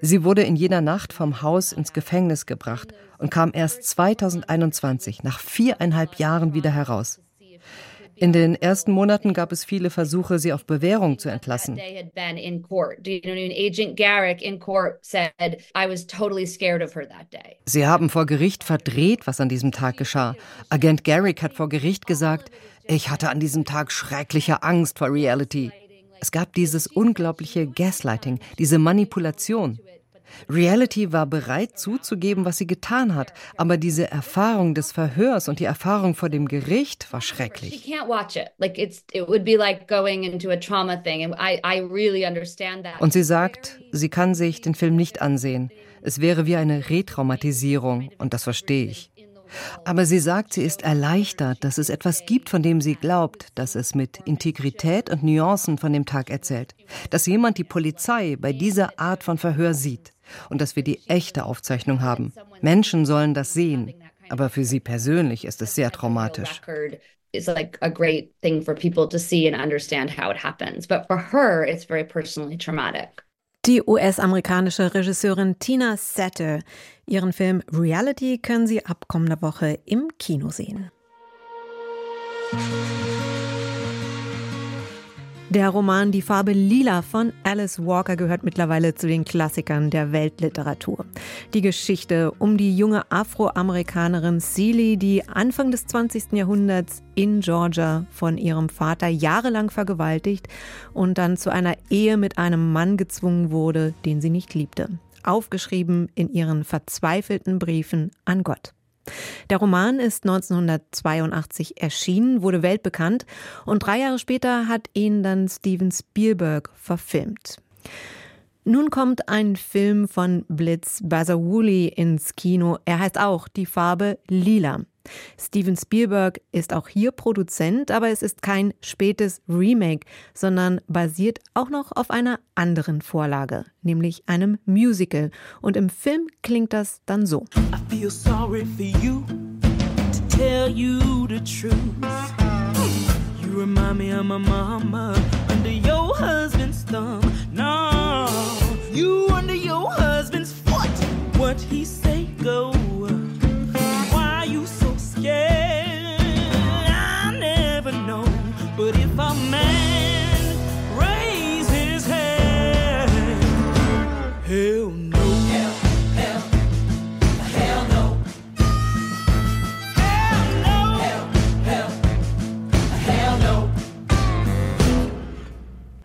Sie wurde in jener Nacht vom Haus ins Gefängnis gebracht und kam erst 2021, nach viereinhalb Jahren, wieder heraus. In den ersten Monaten gab es viele Versuche, sie auf Bewährung zu entlassen. Sie haben vor Gericht verdreht, was an diesem Tag geschah. Agent Garrick hat vor Gericht gesagt, ich hatte an diesem Tag schreckliche Angst vor Reality. Es gab dieses unglaubliche Gaslighting, diese Manipulation. Reality war bereit zuzugeben, was sie getan hat, aber diese Erfahrung des Verhörs und die Erfahrung vor dem Gericht war schrecklich. Und sie sagt, sie kann sich den Film nicht ansehen. Es wäre wie eine Retraumatisierung und das verstehe ich. Aber sie sagt, sie ist erleichtert, dass es etwas gibt, von dem sie glaubt, dass es mit Integrität und Nuancen von dem Tag erzählt. Dass jemand die Polizei bei dieser Art von Verhör sieht und dass wir die echte Aufzeichnung haben. Menschen sollen das sehen, aber für sie persönlich ist es sehr traumatisch. It's like a great thing for people to see and understand how it happens. But for her, it's very personally traumatic. Die US-amerikanische Regisseurin Tina Satter. Ihren Film Reality können Sie ab kommender Woche im Kino sehen. Der Roman Die Farbe Lila von Alice Walker gehört mittlerweile zu den Klassikern der Weltliteratur. Die Geschichte um die junge Afroamerikanerin Celie, die Anfang des 20. Jahrhunderts in Georgia von ihrem Vater jahrelang vergewaltigt und dann zu einer Ehe mit einem Mann gezwungen wurde, den sie nicht liebte. Aufgeschrieben in ihren verzweifelten Briefen an Gott. Der Roman ist 1982 erschienen, wurde weltbekannt und drei Jahre später hat ihn dann Steven Spielberg verfilmt. Nun kommt ein Film von Blitz Bazawuli ins Kino. Er heißt auch Die Farbe Lila. Steven Spielberg ist auch hier Produzent, aber es ist kein spätes Remake, sondern basiert auch noch auf einer anderen Vorlage, nämlich einem Musical. Und im Film klingt das dann so. I feel sorry for you to tell you the truth. You remind me of my mama under your husband's thumb. No, you under your husband's foot. What he say go. Why you so scared? I never know. But if a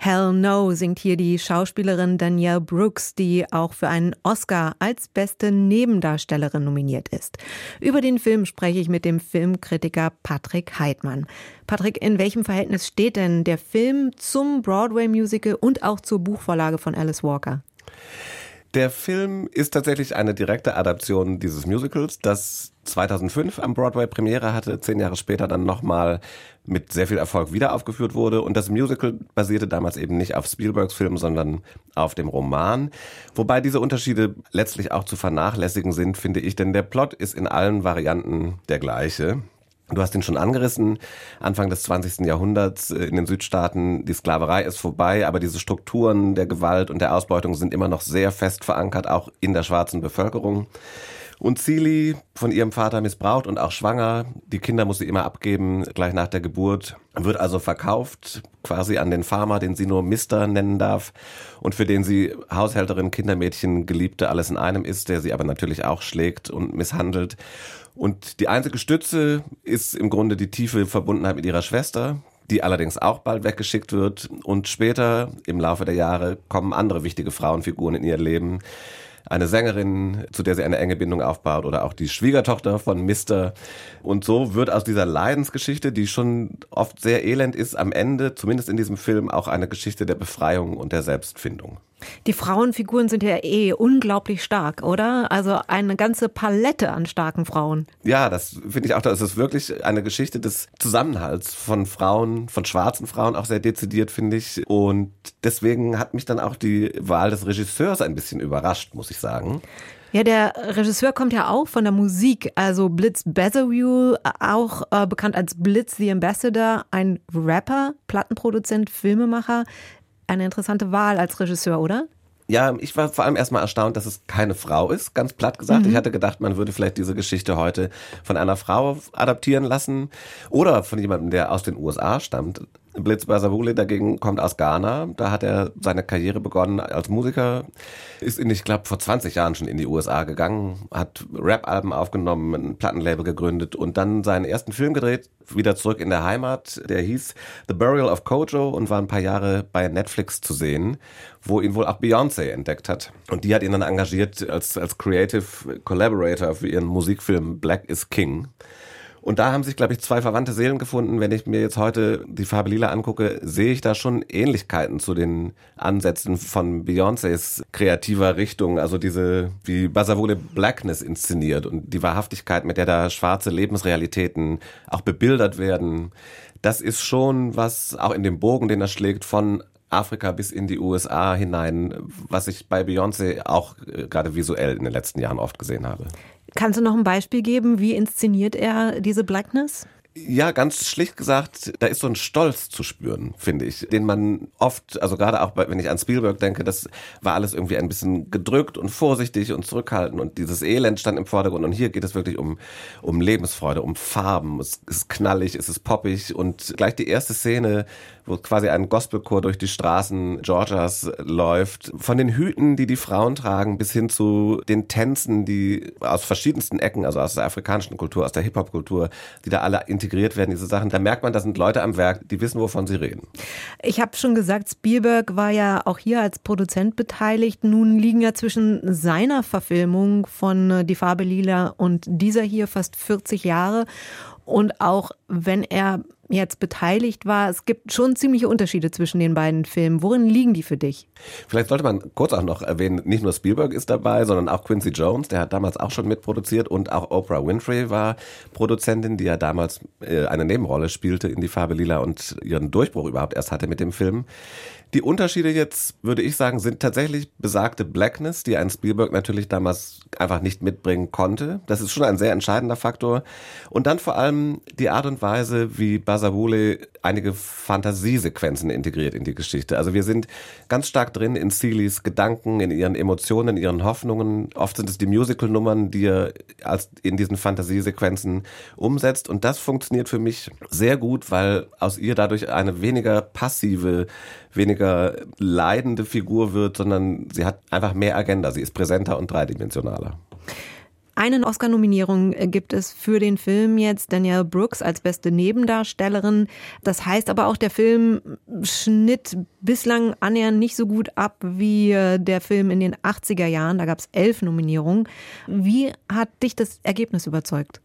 Hell No singt hier die Schauspielerin Danielle Brooks, die auch für einen Oscar als beste Nebendarstellerin nominiert ist. Über den Film spreche ich mit dem Filmkritiker Patrick Heidmann. Patrick, in welchem Verhältnis steht denn der Film zum Broadway-Musical und auch zur Buchvorlage von Alice Walker? Der Film ist tatsächlich eine direkte Adaption dieses Musicals, das 2005 am Broadway Premiere hatte, zehn Jahre später dann nochmal mit sehr viel Erfolg wieder aufgeführt wurde. Und das Musical basierte damals eben nicht auf Spielbergs Film, sondern auf dem Roman. Wobei diese Unterschiede letztlich auch zu vernachlässigen sind, finde ich, denn der Plot ist in allen Varianten der gleiche. Du hast ihn schon angerissen, Anfang des 20. Jahrhunderts in den Südstaaten, die Sklaverei ist vorbei, aber diese Strukturen der Gewalt und der Ausbeutung sind immer noch sehr fest verankert, auch in der schwarzen Bevölkerung. Und Celie, von ihrem Vater missbraucht und auch schwanger, die Kinder muss sie immer abgeben, gleich nach der Geburt, wird also verkauft, quasi an den Farmer, den sie nur Mister nennen darf und für den sie Haushälterin, Kindermädchen, Geliebte, alles in einem ist, der sie aber natürlich auch schlägt und misshandelt. Und die einzige Stütze ist im Grunde die tiefe Verbundenheit mit ihrer Schwester, die allerdings auch bald weggeschickt wird. Und später, im Laufe der Jahre, kommen andere wichtige Frauenfiguren in ihr Leben. Eine Sängerin, zu der sie eine enge Bindung aufbaut, oder auch die Schwiegertochter von Mister. Und so wird aus dieser Leidensgeschichte, die schon oft sehr elend ist, am Ende, zumindest in diesem Film, auch eine Geschichte der Befreiung und der Selbstfindung. Die Frauenfiguren sind ja eh unglaublich stark, oder? Also eine ganze Palette an starken Frauen. Ja, das finde ich auch. Das ist wirklich eine Geschichte des Zusammenhalts von Frauen, von schwarzen Frauen, auch sehr dezidiert, finde ich. Und deswegen hat mich dann auch die Wahl des Regisseurs ein bisschen überrascht, muss ich sagen. Ja, der Regisseur kommt ja auch von der Musik. Also Blitz Bezerview, auch äh, bekannt als Blitz the Ambassador, ein Rapper, Plattenproduzent, Filmemacher. Eine interessante Wahl als Regisseur, oder? Ja, ich war vor allem erstmal erstaunt, dass es keine Frau ist, ganz platt gesagt. Mhm. Ich hatte gedacht, man würde vielleicht diese Geschichte heute von einer Frau adaptieren lassen oder von jemandem, der aus den USA stammt. Blitz Basavule dagegen kommt aus Ghana. Da hat er seine Karriere begonnen als Musiker. Ist in, ich glaube, vor 20 Jahren schon in die USA gegangen, hat Rap-Alben aufgenommen, ein Plattenlabel gegründet und dann seinen ersten Film gedreht, wieder zurück in der Heimat. Der hieß The Burial of Kojo und war ein paar Jahre bei Netflix zu sehen, wo ihn wohl auch Beyoncé entdeckt hat. Und die hat ihn dann engagiert als, als Creative Collaborator für ihren Musikfilm Black is King. Und da haben sich, glaube ich, zwei verwandte Seelen gefunden. Wenn ich mir jetzt heute die Farbe Lila angucke, sehe ich da schon Ähnlichkeiten zu den Ansätzen von Beyoncés kreativer Richtung. Also diese, wie Basavole Blackness inszeniert und die Wahrhaftigkeit, mit der da schwarze Lebensrealitäten auch bebildert werden. Das ist schon was, auch in dem Bogen, den er schlägt, von Afrika bis in die USA hinein, was ich bei Beyoncé auch äh, gerade visuell in den letzten Jahren oft gesehen habe. Kannst du noch ein Beispiel geben, wie inszeniert er diese Blackness? Ja, ganz schlicht gesagt, da ist so ein Stolz zu spüren, finde ich, den man oft, also gerade auch bei, wenn ich an Spielberg denke, das war alles irgendwie ein bisschen gedrückt und vorsichtig und zurückhaltend und dieses Elend stand im Vordergrund und hier geht es wirklich um, um Lebensfreude, um Farben, es ist knallig, es ist poppig und gleich die erste Szene, wo quasi ein Gospelchor durch die Straßen Georgias läuft, von den Hüten, die die Frauen tragen, bis hin zu den Tänzen, die aus verschiedensten Ecken, also aus der afrikanischen Kultur, aus der Hip-Hop-Kultur, die da alle integriert werden, diese Sachen, da merkt man, da sind Leute am Werk, die wissen, wovon sie reden. Ich habe schon gesagt, Spielberg war ja auch hier als Produzent beteiligt. Nun liegen ja zwischen seiner Verfilmung von äh, Die Farbe Lila und dieser hier fast 40 Jahre. Und auch wenn er jetzt beteiligt war, es gibt schon ziemliche Unterschiede zwischen den beiden Filmen. Worin liegen die für dich? Vielleicht sollte man kurz auch noch erwähnen, nicht nur Spielberg ist dabei, sondern auch Quincy Jones, der hat damals auch schon mitproduziert und auch Oprah Winfrey war Produzentin, die ja damals äh, eine Nebenrolle spielte in Die Farbe Lila und ihren Durchbruch überhaupt erst hatte mit dem Film. Die Unterschiede jetzt, würde ich sagen, sind tatsächlich besagte Blackness, die ein Spielberg natürlich damals einfach nicht mitbringen konnte. Das ist schon ein sehr entscheidender Faktor. Und dann vor allem die Art und Weise, wie Basavule einige Fantasiesequenzen integriert in die Geschichte. Also wir sind ganz stark drin in Seelys Gedanken, in ihren Emotionen, in ihren Hoffnungen. Oft sind es die Musical-Nummern, die er als in diesen Fantasiesequenzen umsetzt. Und das funktioniert für mich sehr gut, weil aus ihr dadurch eine weniger passive weniger leidende Figur wird, sondern sie hat einfach mehr Agenda. Sie ist präsenter und dreidimensionaler. Eine Oscar-Nominierung gibt es für den Film jetzt Danielle Brooks als beste Nebendarstellerin. Das heißt aber auch, der Film schnitt bislang annähernd nicht so gut ab wie äh, der Film in den 80er Jahren. Da gab es elf Nominierungen. Wie hat dich das Ergebnis überzeugt?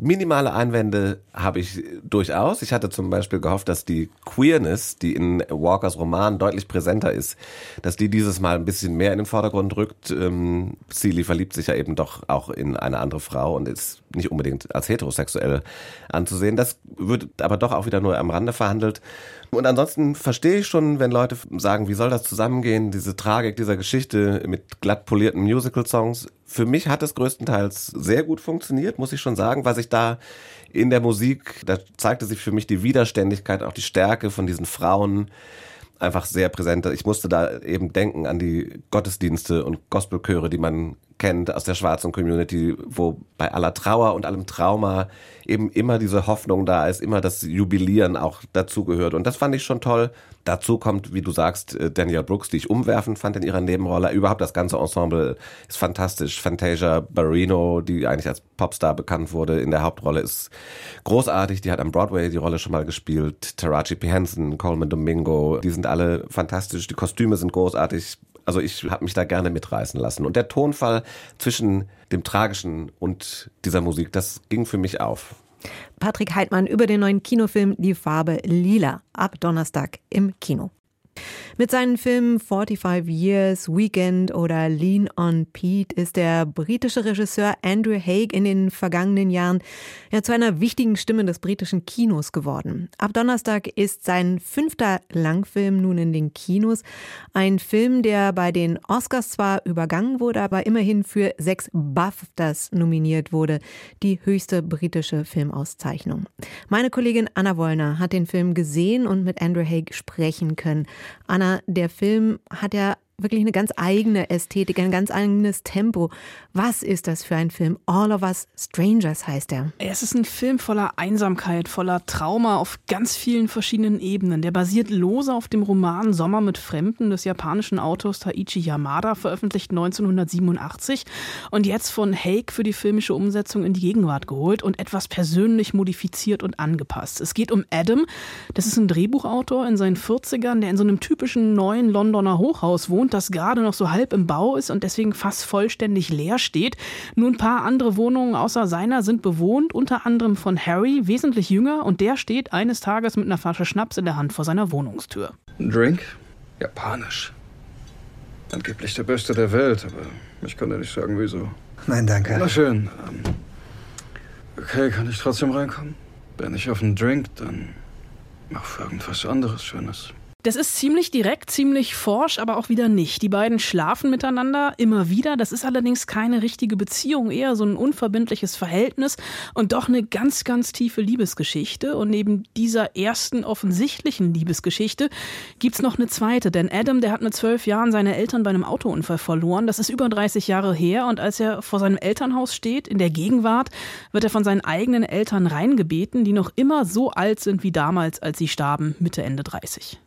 Minimale Einwände habe ich durchaus. Ich hatte zum Beispiel gehofft, dass die Queerness, die in Walkers Roman deutlich präsenter ist, dass die dieses Mal ein bisschen mehr in den Vordergrund rückt. Ähm, Seeley verliebt sich ja eben doch auch in eine andere Frau und ist nicht unbedingt als heterosexuell anzusehen. Das wird aber doch auch wieder nur am Rande verhandelt. Und ansonsten verstehe ich schon, wenn Leute sagen, wie soll das zusammengehen, diese Tragik dieser Geschichte mit glatt polierten Musical-Songs. Für mich hat es größtenteils sehr gut funktioniert, muss ich schon sagen, was ich da in der Musik, da zeigte sich für mich die Widerständigkeit, auch die Stärke von diesen Frauen einfach sehr präsent. Ich musste da eben denken an die Gottesdienste und Gospelchöre, die man kennt aus der schwarzen Community, wo bei aller Trauer und allem Trauma eben immer diese Hoffnung da ist, immer das Jubilieren auch dazugehört. Und das fand ich schon toll. Dazu kommt, wie du sagst, äh, Danielle Brooks, die ich umwerfend fand in ihrer Nebenrolle. Überhaupt das ganze Ensemble ist fantastisch. Fantasia Barrino, die eigentlich als Popstar bekannt wurde, in der Hauptrolle ist großartig. Die hat am Broadway die Rolle schon mal gespielt. Taraji P. Henson, Coleman Domingo, die sind alle fantastisch. Die Kostüme sind großartig. Also ich habe mich da gerne mitreißen lassen. Und der Tonfall zwischen dem Tragischen und dieser Musik, das ging für mich auf. Patrick Heidmann über den neuen Kinofilm Die Farbe Lila ab Donnerstag im Kino. Mit seinen Filmen 45 Years, Weekend oder Lean on Pete ist der britische Regisseur Andrew Haig in den vergangenen Jahren ja zu einer wichtigen Stimme des britischen Kinos geworden. Ab Donnerstag ist sein fünfter Langfilm nun in den Kinos. Ein Film, der bei den Oscars zwar übergangen wurde, aber immerhin für sechs BAFTAs nominiert wurde, die höchste britische Filmauszeichnung. Meine Kollegin Anna Wollner hat den Film gesehen und mit Andrew Haig sprechen können. Anna, der Film hat ja wirklich eine ganz eigene Ästhetik, ein ganz eigenes Tempo. Was ist das für ein Film? All of Us Strangers heißt er. Es ist ein Film voller Einsamkeit, voller Trauma auf ganz vielen verschiedenen Ebenen. Der basiert lose auf dem Roman Sommer mit Fremden des japanischen Autors Taichi Yamada, veröffentlicht 1987 und jetzt von Haig für die filmische Umsetzung in die Gegenwart geholt und etwas persönlich modifiziert und angepasst. Es geht um Adam, das ist ein Drehbuchautor in seinen 40ern, der in so einem typischen neuen Londoner Hochhaus wohnt, das gerade noch so halb im Bau ist und deswegen fast vollständig leer steht. Nur ein paar andere Wohnungen außer seiner sind bewohnt, unter anderem von Harry, wesentlich jünger, und der steht eines Tages mit einer Flasche Schnaps in der Hand vor seiner Wohnungstür. Ein Drink? Japanisch. Angeblich der beste der Welt, aber ich konnte nicht sagen, wieso. Nein, danke. Na schön. Ähm, okay, kann ich trotzdem reinkommen? Wenn ich auf einen Drink, dann mach für irgendwas anderes Schönes. Das ist ziemlich direkt, ziemlich forsch, aber auch wieder nicht. Die beiden schlafen miteinander immer wieder. Das ist allerdings keine richtige Beziehung, eher so ein unverbindliches Verhältnis und doch eine ganz, ganz tiefe Liebesgeschichte. Und neben dieser ersten offensichtlichen Liebesgeschichte gibt's noch eine zweite. Denn Adam, der hat mit zwölf Jahren seine Eltern bei einem Autounfall verloren. Das ist über 30 Jahre her. Und als er vor seinem Elternhaus steht, in der Gegenwart, wird er von seinen eigenen Eltern reingebeten, die noch immer so alt sind wie damals, als sie starben, Mitte, Ende 30.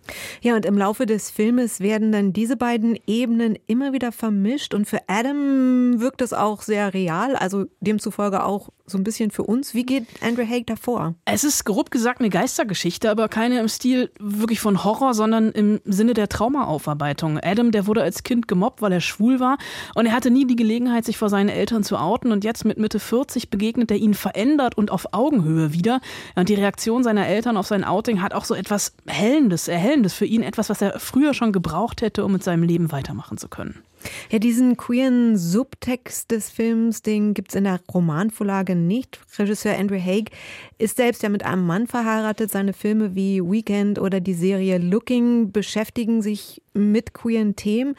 Ja, und im Laufe des Filmes werden dann diese beiden Ebenen immer wieder vermischt und für Adam wirkt es auch sehr real, also demzufolge auch so ein bisschen für uns. Wie geht Andrew Haig davor? Es ist grob gesagt eine Geistergeschichte, aber keine im Stil wirklich von Horror, sondern im Sinne der Traumaaufarbeitung. Adam, der wurde als Kind gemobbt, weil er schwul war und er hatte nie die Gelegenheit, sich vor seinen Eltern zu outen und jetzt mit Mitte 40 begegnet er ihnen verändert und auf Augenhöhe wieder. Und die Reaktion seiner Eltern auf sein Outing hat auch so etwas Hellendes, Erhellendes für ihn, etwas, was er früher schon gebraucht hätte, um mit seinem Leben weitermachen zu können. Ja, diesen queeren Subtext des Films, den gibt es in der Romanvorlage nicht. Regisseur Andrew Haig ist selbst ja mit einem Mann verheiratet. Seine Filme wie Weekend oder die Serie Looking beschäftigen sich mit queeren Themen.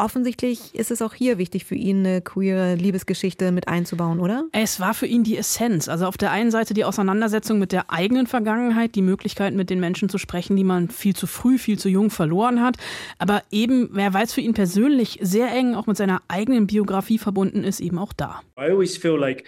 Offensichtlich ist es auch hier wichtig für ihn, eine queere Liebesgeschichte mit einzubauen, oder? Es war für ihn die Essenz. Also auf der einen Seite die Auseinandersetzung mit der eigenen Vergangenheit, die Möglichkeit, mit den Menschen zu sprechen, die man viel zu früh, viel zu jung verloren hat. Aber eben, wer weiß für ihn persönlich sehr eng auch mit seiner eigenen Biografie verbunden ist, eben auch da. I always feel like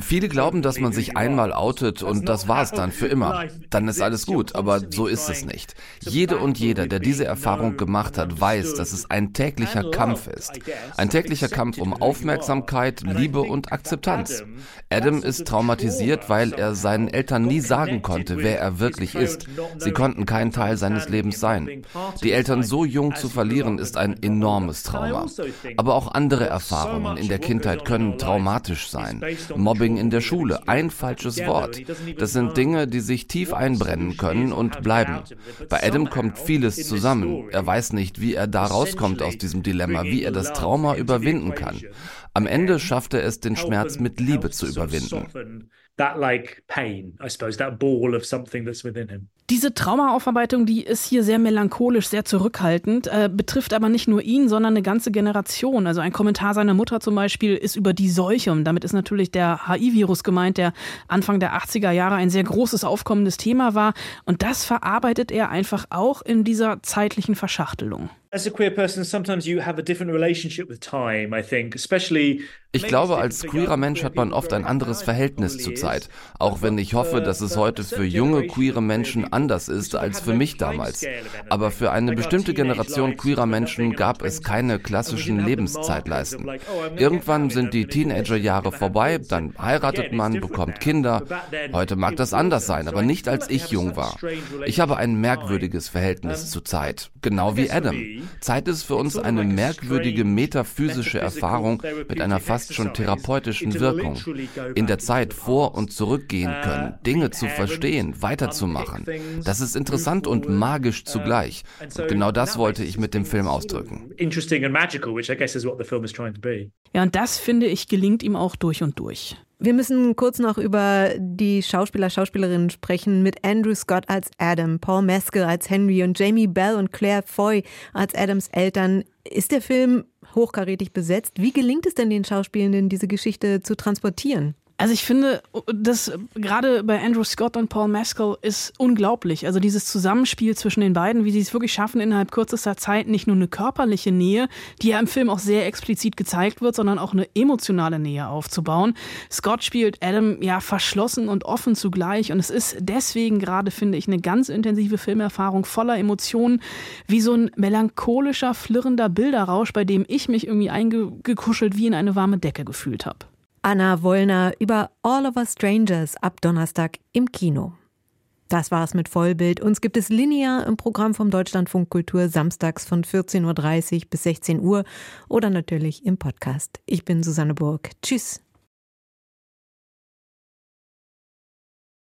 Viele glauben, dass man sich einmal outet und das war's dann für immer. Dann ist alles gut, aber so ist es nicht. Jede und jeder, der diese Erfahrung gemacht hat, weiß, dass es ein täglicher Kampf ist. Ein täglicher Kampf um Aufmerksamkeit, Liebe und Akzeptanz. Adam ist traumatisiert, weil er seinen Eltern nie sagen konnte, wer er wirklich ist. Sie konnten kein Teil seines Lebens sein. Die Eltern so jung zu verlieren, ist ein enormes Trauma. Aber auch andere andere Erfahrungen in der Kindheit können traumatisch sein. Mobbing in der Schule, ein falsches Wort. Das sind Dinge, die sich tief einbrennen können und bleiben. Bei Adam kommt vieles zusammen. Er weiß nicht, wie er da rauskommt aus diesem Dilemma, wie er das Trauma überwinden kann. Am Ende schafft er es, den Schmerz mit Liebe zu überwinden that like pain, I suppose, that ball of something that's within him. Diese Traumaaufarbeitung, die ist hier sehr melancholisch, sehr zurückhaltend, äh, betrifft aber nicht nur ihn, sondern eine ganze Generation. Also ein Kommentar seiner Mutter zum Beispiel ist über die Seuche und damit ist natürlich der HIV-Virus gemeint, der Anfang der 80er Jahre ein sehr großes aufkommendes Thema war. Und das verarbeitet er einfach auch in dieser zeitlichen Verschachtelung. As a queer person, sometimes you have a different relationship with time, I think, especially ich glaube, als queerer Mensch hat man oft ein anderes Verhältnis zur Zeit, auch wenn ich hoffe, dass es heute für junge queere Menschen anders ist als für mich damals. Aber für eine bestimmte Generation queerer Menschen gab es keine klassischen Lebenszeitleisten. Irgendwann sind die Teenagerjahre vorbei, dann heiratet man, bekommt Kinder. Heute mag das anders sein, aber nicht als ich jung war. Ich habe ein merkwürdiges Verhältnis zur Zeit, genau wie Adam. Zeit ist für uns eine merkwürdige metaphysische Erfahrung mit einer fast schon therapeutischen Wirkung. In der Zeit vor und zurückgehen uh, können, Dinge zu verstehen, weiterzumachen. Das ist interessant und magisch uh, zugleich. Und genau das wollte ich mit dem Film ausdrücken. Ja, und das finde ich gelingt ihm auch durch und durch. Wir müssen kurz noch über die Schauspieler, Schauspielerinnen sprechen mit Andrew Scott als Adam, Paul Mescal als Henry und Jamie Bell und Claire Foy als Adams Eltern. Ist der Film hochkarätig besetzt? Wie gelingt es denn den Schauspielenden, diese Geschichte zu transportieren? Also ich finde, das gerade bei Andrew Scott und Paul Mescal ist unglaublich. Also dieses Zusammenspiel zwischen den beiden, wie sie es wirklich schaffen, innerhalb kürzester Zeit nicht nur eine körperliche Nähe, die ja im Film auch sehr explizit gezeigt wird, sondern auch eine emotionale Nähe aufzubauen. Scott spielt Adam ja verschlossen und offen zugleich und es ist deswegen gerade, finde ich, eine ganz intensive Filmerfahrung voller Emotionen, wie so ein melancholischer, flirrender Bilderrausch, bei dem ich mich irgendwie eingekuschelt wie in eine warme Decke gefühlt habe. Anna Wollner über All of Us Strangers ab Donnerstag im Kino. Das war's mit Vollbild. Uns gibt es linear im Programm vom Deutschlandfunk Kultur samstags von 14.30 Uhr bis 16 Uhr oder natürlich im Podcast. Ich bin Susanne Burg. Tschüss.